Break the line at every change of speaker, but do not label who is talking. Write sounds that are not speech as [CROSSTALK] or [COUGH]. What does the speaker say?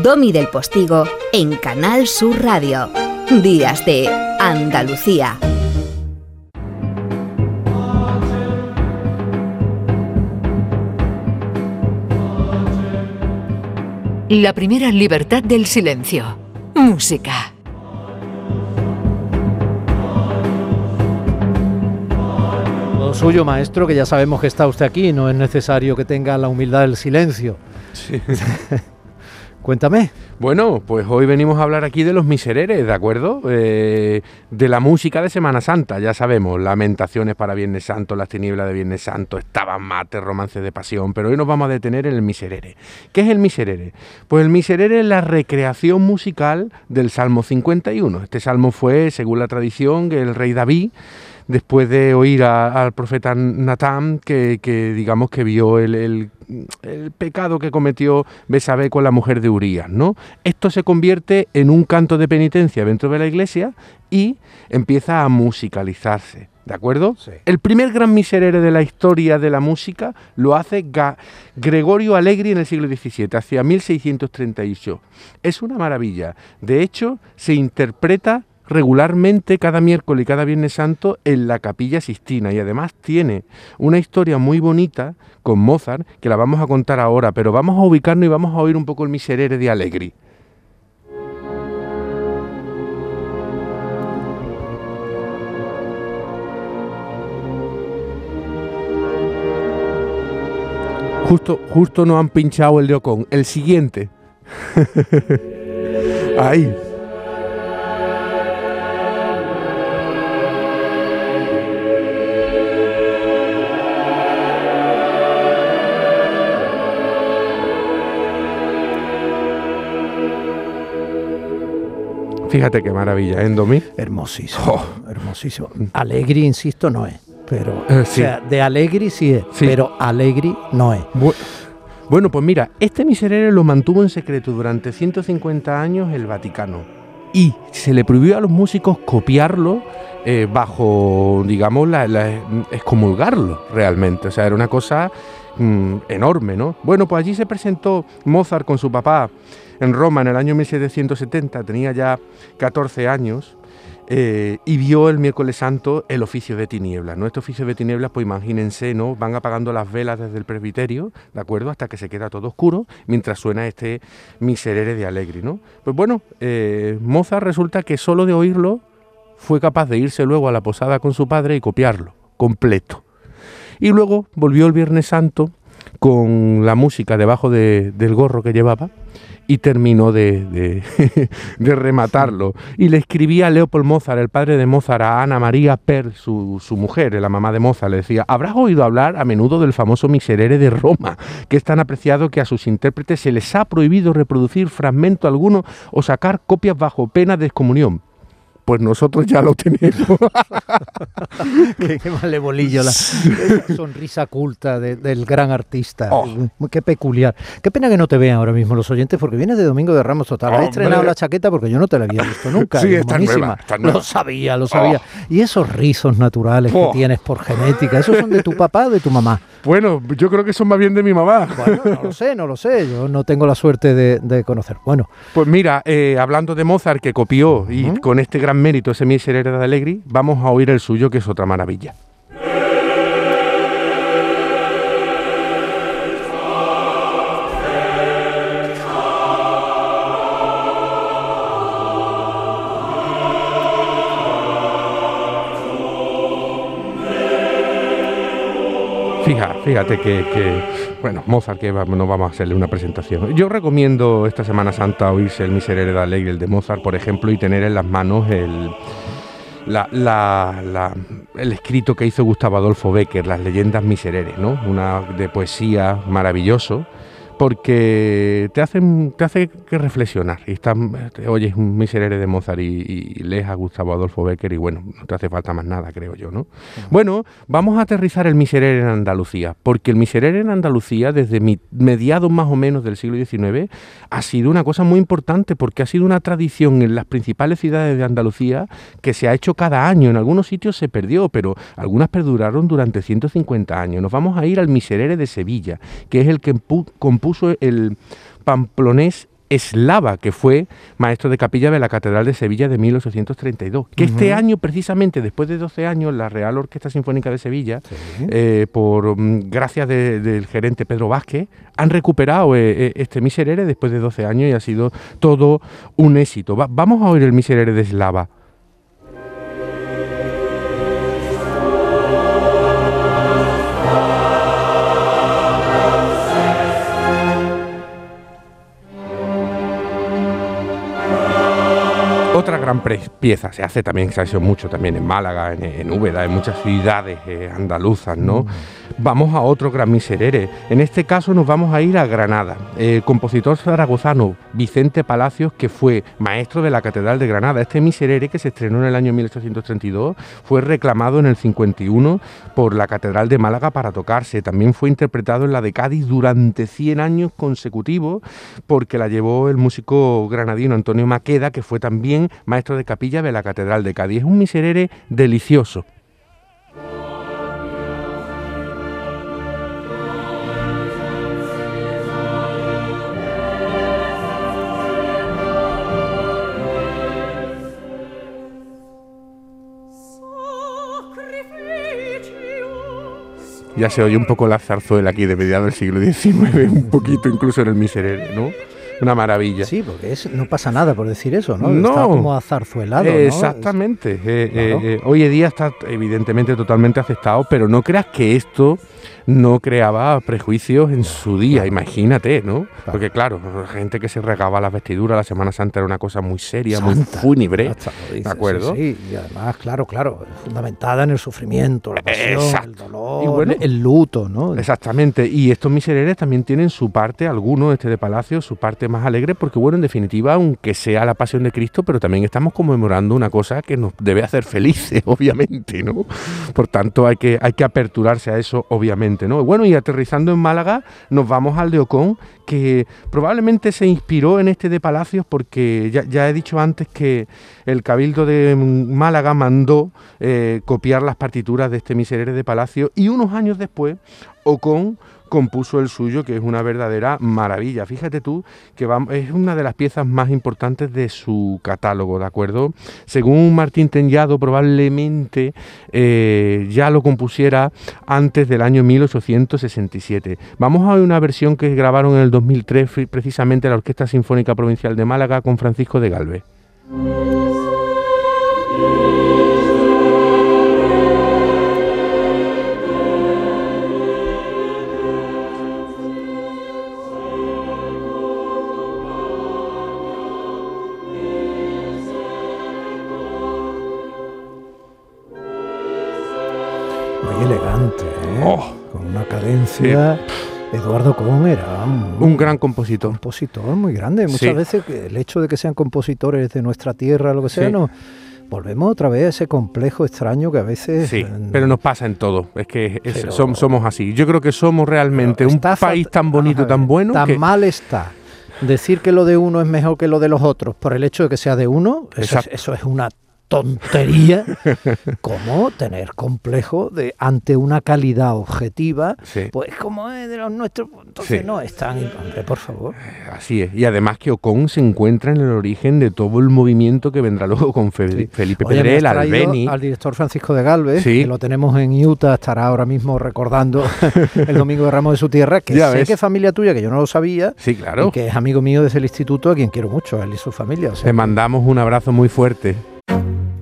Domi del Postigo en Canal Sur Radio. Días de Andalucía.
La primera libertad del silencio. Música.
Lo suyo, maestro, que ya sabemos que está usted aquí, no es necesario que tenga la humildad del silencio.
Sí. [LAUGHS]
Cuéntame.
Bueno, pues hoy venimos a hablar aquí de los misereres, ¿de acuerdo? Eh, de la música de Semana Santa, ya sabemos, lamentaciones para Viernes Santo, las tinieblas de Viernes Santo, estaban mate, romances de pasión, pero hoy nos vamos a detener en el miserere. ¿Qué es el miserere? Pues el miserere es la recreación musical del Salmo 51. Este salmo fue, según la tradición, el rey David después de oír al profeta Natán que, digamos que vio el, pecado que cometió Besabé con la mujer de Urías, ¿no? Esto se convierte en un canto de penitencia dentro de la iglesia y empieza a musicalizarse. ¿De acuerdo? El primer gran miserere de la historia de la música lo hace Gregorio Allegri en el siglo XVII, hacia 1638. Es una maravilla. De hecho, se interpreta regularmente cada miércoles y cada viernes santo en la capilla Sistina y además tiene una historia muy bonita con Mozart que la vamos a contar ahora, pero vamos a ubicarnos y vamos a oír un poco el miserere de Allegri. Justo, justo no han pinchado el de El siguiente. [LAUGHS] Ahí. Fíjate qué maravilla, ¿eh, Domi?
Hermosísimo, oh. hermosísimo. Alegri, insisto, no es. Pero, eh, o sea, de Alegri sí es, pero Alegri no es.
bueno, pues mira, este miserere lo mantuvo en secreto durante 150 años el Vaticano. Y se le prohibió a los músicos copiarlo eh, bajo, digamos, la, excomulgarlo realmente. O sea, era una cosa mm, enorme, ¿no? Bueno, pues allí se presentó Mozart con su papá en Roma en el año 1770, tenía ya 14 años, eh, y vio el miércoles santo el oficio de tinieblas. ¿no? Este oficio de tinieblas, pues imagínense, ¿no? Van apagando las velas desde el presbiterio, ¿de acuerdo? Hasta que se queda todo oscuro, mientras suena este miserere de Allegri, ¿no? Pues bueno, eh, Mozart resulta que solo de oírlo fue capaz de irse luego a la posada con su padre y copiarlo, completo. Y luego volvió el Viernes Santo con la música debajo del gorro que llevaba y terminó de, [LAUGHS] rematarlo. Y le escribía a Leopold Mozart, el padre de Mozart, a Ana María Per, su, su, mujer, la mamá de Mozart, le decía, habrás oído hablar a menudo del famoso Miserere de Roma, que es tan apreciado que a sus intérpretes se les ha prohibido reproducir fragmento alguno o sacar copias bajo pena de excomunión pues nosotros ya lo tenemos. [LAUGHS]
qué, qué bolillo la sonrisa culta del gran artista. Oh. Qué peculiar. Qué pena que no te vean ahora mismo los oyentes porque vienes de Domingo de Ramos Total. Has estrenado la chaqueta porque yo no te la había visto nunca.
Sí, está nueva,
Lo sabía, lo sabía. Oh. Y esos rizos naturales que oh. tienes por genética, ¿esos son de tu papá o de tu mamá?
Bueno, yo creo que son más bien de mi mamá.
Bueno, no lo sé, no lo sé. Yo no tengo la suerte de, conocer. Bueno.
Pues mira, eh, hablando de Mozart que copió y con este gran mérito ese Miserere de Allegri, vamos a oír el suyo, que es otra maravilla. Fíjate, fíjate que, bueno, Mozart, que no vamos a hacerle una presentación. Yo recomiendo esta Semana Santa oírse el Miserere da Alegre, el de Mozart, por ejemplo, y tener en las manos el, el escrito que hizo Gustavo Adolfo Becker, Las leyendas misereres, ¿no? Una de poesía maravilloso porque te hacen te hace que reflexionar y estás, oyes un miserere de Mozart y, lees a Gustavo Adolfo Becker y bueno, no te hace falta más nada, creo yo, ¿no? Bueno, vamos a aterrizar el miserere en Andalucía, porque el miserere en Andalucía desde mediados más o menos del siglo XIX ha sido una cosa muy importante porque ha sido una tradición en las principales ciudades de Andalucía que se ha hecho cada año, en algunos sitios se perdió, pero algunas perduraron durante 150 años. Nos vamos a ir al miserere de Sevilla, que es el que compuso el pamplonés Eslava, que fue maestro de capilla de la Catedral de Sevilla de 1832. Que este año, precisamente después de 12 años, la Real Orquesta Sinfónica de Sevilla, eh, por mm, gracias del gerente Pedro Vázquez, han recuperado eh, eh, este Miserere después de 12 años y ha sido todo un éxito. vamos a oír el Miserere de Eslava. Otra gran pieza se hace también, se ha hecho mucho también en Málaga, en, en Úbeda, en muchas ciudades eh, andaluzas, ¿no? Vamos a otro gran miserere. En este caso nos vamos a ir a Granada. El compositor zaragozano Vicente Palacios, que fue maestro de la Catedral de Granada. Este miserere, que se estrenó en el año 1832, fue reclamado en el 51 por la Catedral de Málaga para tocarse. También fue interpretado en la de Cádiz durante 100 años consecutivos, porque la llevó el músico granadino Antonio Maqueda, que fue también maestro de capilla de la Catedral de Cádiz. Es un miserere delicioso. ya se oye un poco la zarzuela aquí de mediados del siglo XIX, un poquito incluso en el miserere, ¿no? Una maravilla.
Sí, porque no pasa nada por decir eso, ¿no? no está como azarzuelado.
Exactamente. Eh, eh, eh, hoy en día está evidentemente totalmente aceptado, pero no creas que esto no creaba prejuicios en su día, imagínate, ¿no? Porque claro, gente que se regaba las vestiduras, la Semana Santa era una cosa muy seria, muy fúnebre, ¿de acuerdo?
Sí, y además, claro, claro, fundamentada en el sufrimiento, la pasión, el dolor, el luto, ¿no?
Exactamente, y estos misereres también tienen su parte, algunos, este de Palacio, su parte más alegre, porque bueno, en definitiva, aunque sea la pasión de Cristo, pero también estamos conmemorando una cosa que nos debe hacer felices, [LAUGHS] obviamente, ¿no? Por tanto, hay que, hay que aperturarse a eso, obviamente. Bueno, y aterrizando en Málaga, nos vamos al de Ocón, que probablemente se inspiró en este de Palacios, porque ya, he dicho antes que el Cabildo de Málaga mandó eh, copiar las partituras de este miserere de Palacio, y unos años después, Ocón compuso el suyo, que es una verdadera maravilla. Fíjate tú que es una de las piezas más importantes de su catálogo, ¿de acuerdo? Según Martín Tenyado, probablemente eh, ya lo compusiera antes del año 1867. Vamos a ver una versión que grabaron en el 2003 precisamente la Orquesta Sinfónica Provincial de Málaga con Francisco de Galvez.
Eduardo Con era
un, gran compositor.
compositor muy grande. Muchas veces el hecho de que sean compositores de nuestra tierra, lo que sea, no. Volvemos otra vez a ese complejo extraño que a veces...
Sí, pero nos pasa en todo, es que somos, así. Yo creo que somos realmente un país tan bonito, tan bueno...
Tan mal está. Decir que lo de uno es mejor que lo de los otros por el hecho de que sea de uno, eso es una tontería como tener complejo de ante una calidad objetiva, pues como es de los nuestros, pues, entonces no es tan hombre, por favor.
Eh, así es, y además que Ocon se encuentra en el origen de todo el movimiento que vendrá luego con Felipe Pedrel, Albeni.
Al director Francisco de Galvez, que lo tenemos en Utah, estará ahora mismo recordando [LAUGHS] el domingo de Ramos de su tierra, que sé que es familia tuya, que yo no lo sabía,
sí, claro.
y que es amigo mío desde el instituto, a quien quiero mucho, él y su familia.
Le mandamos un abrazo muy fuerte.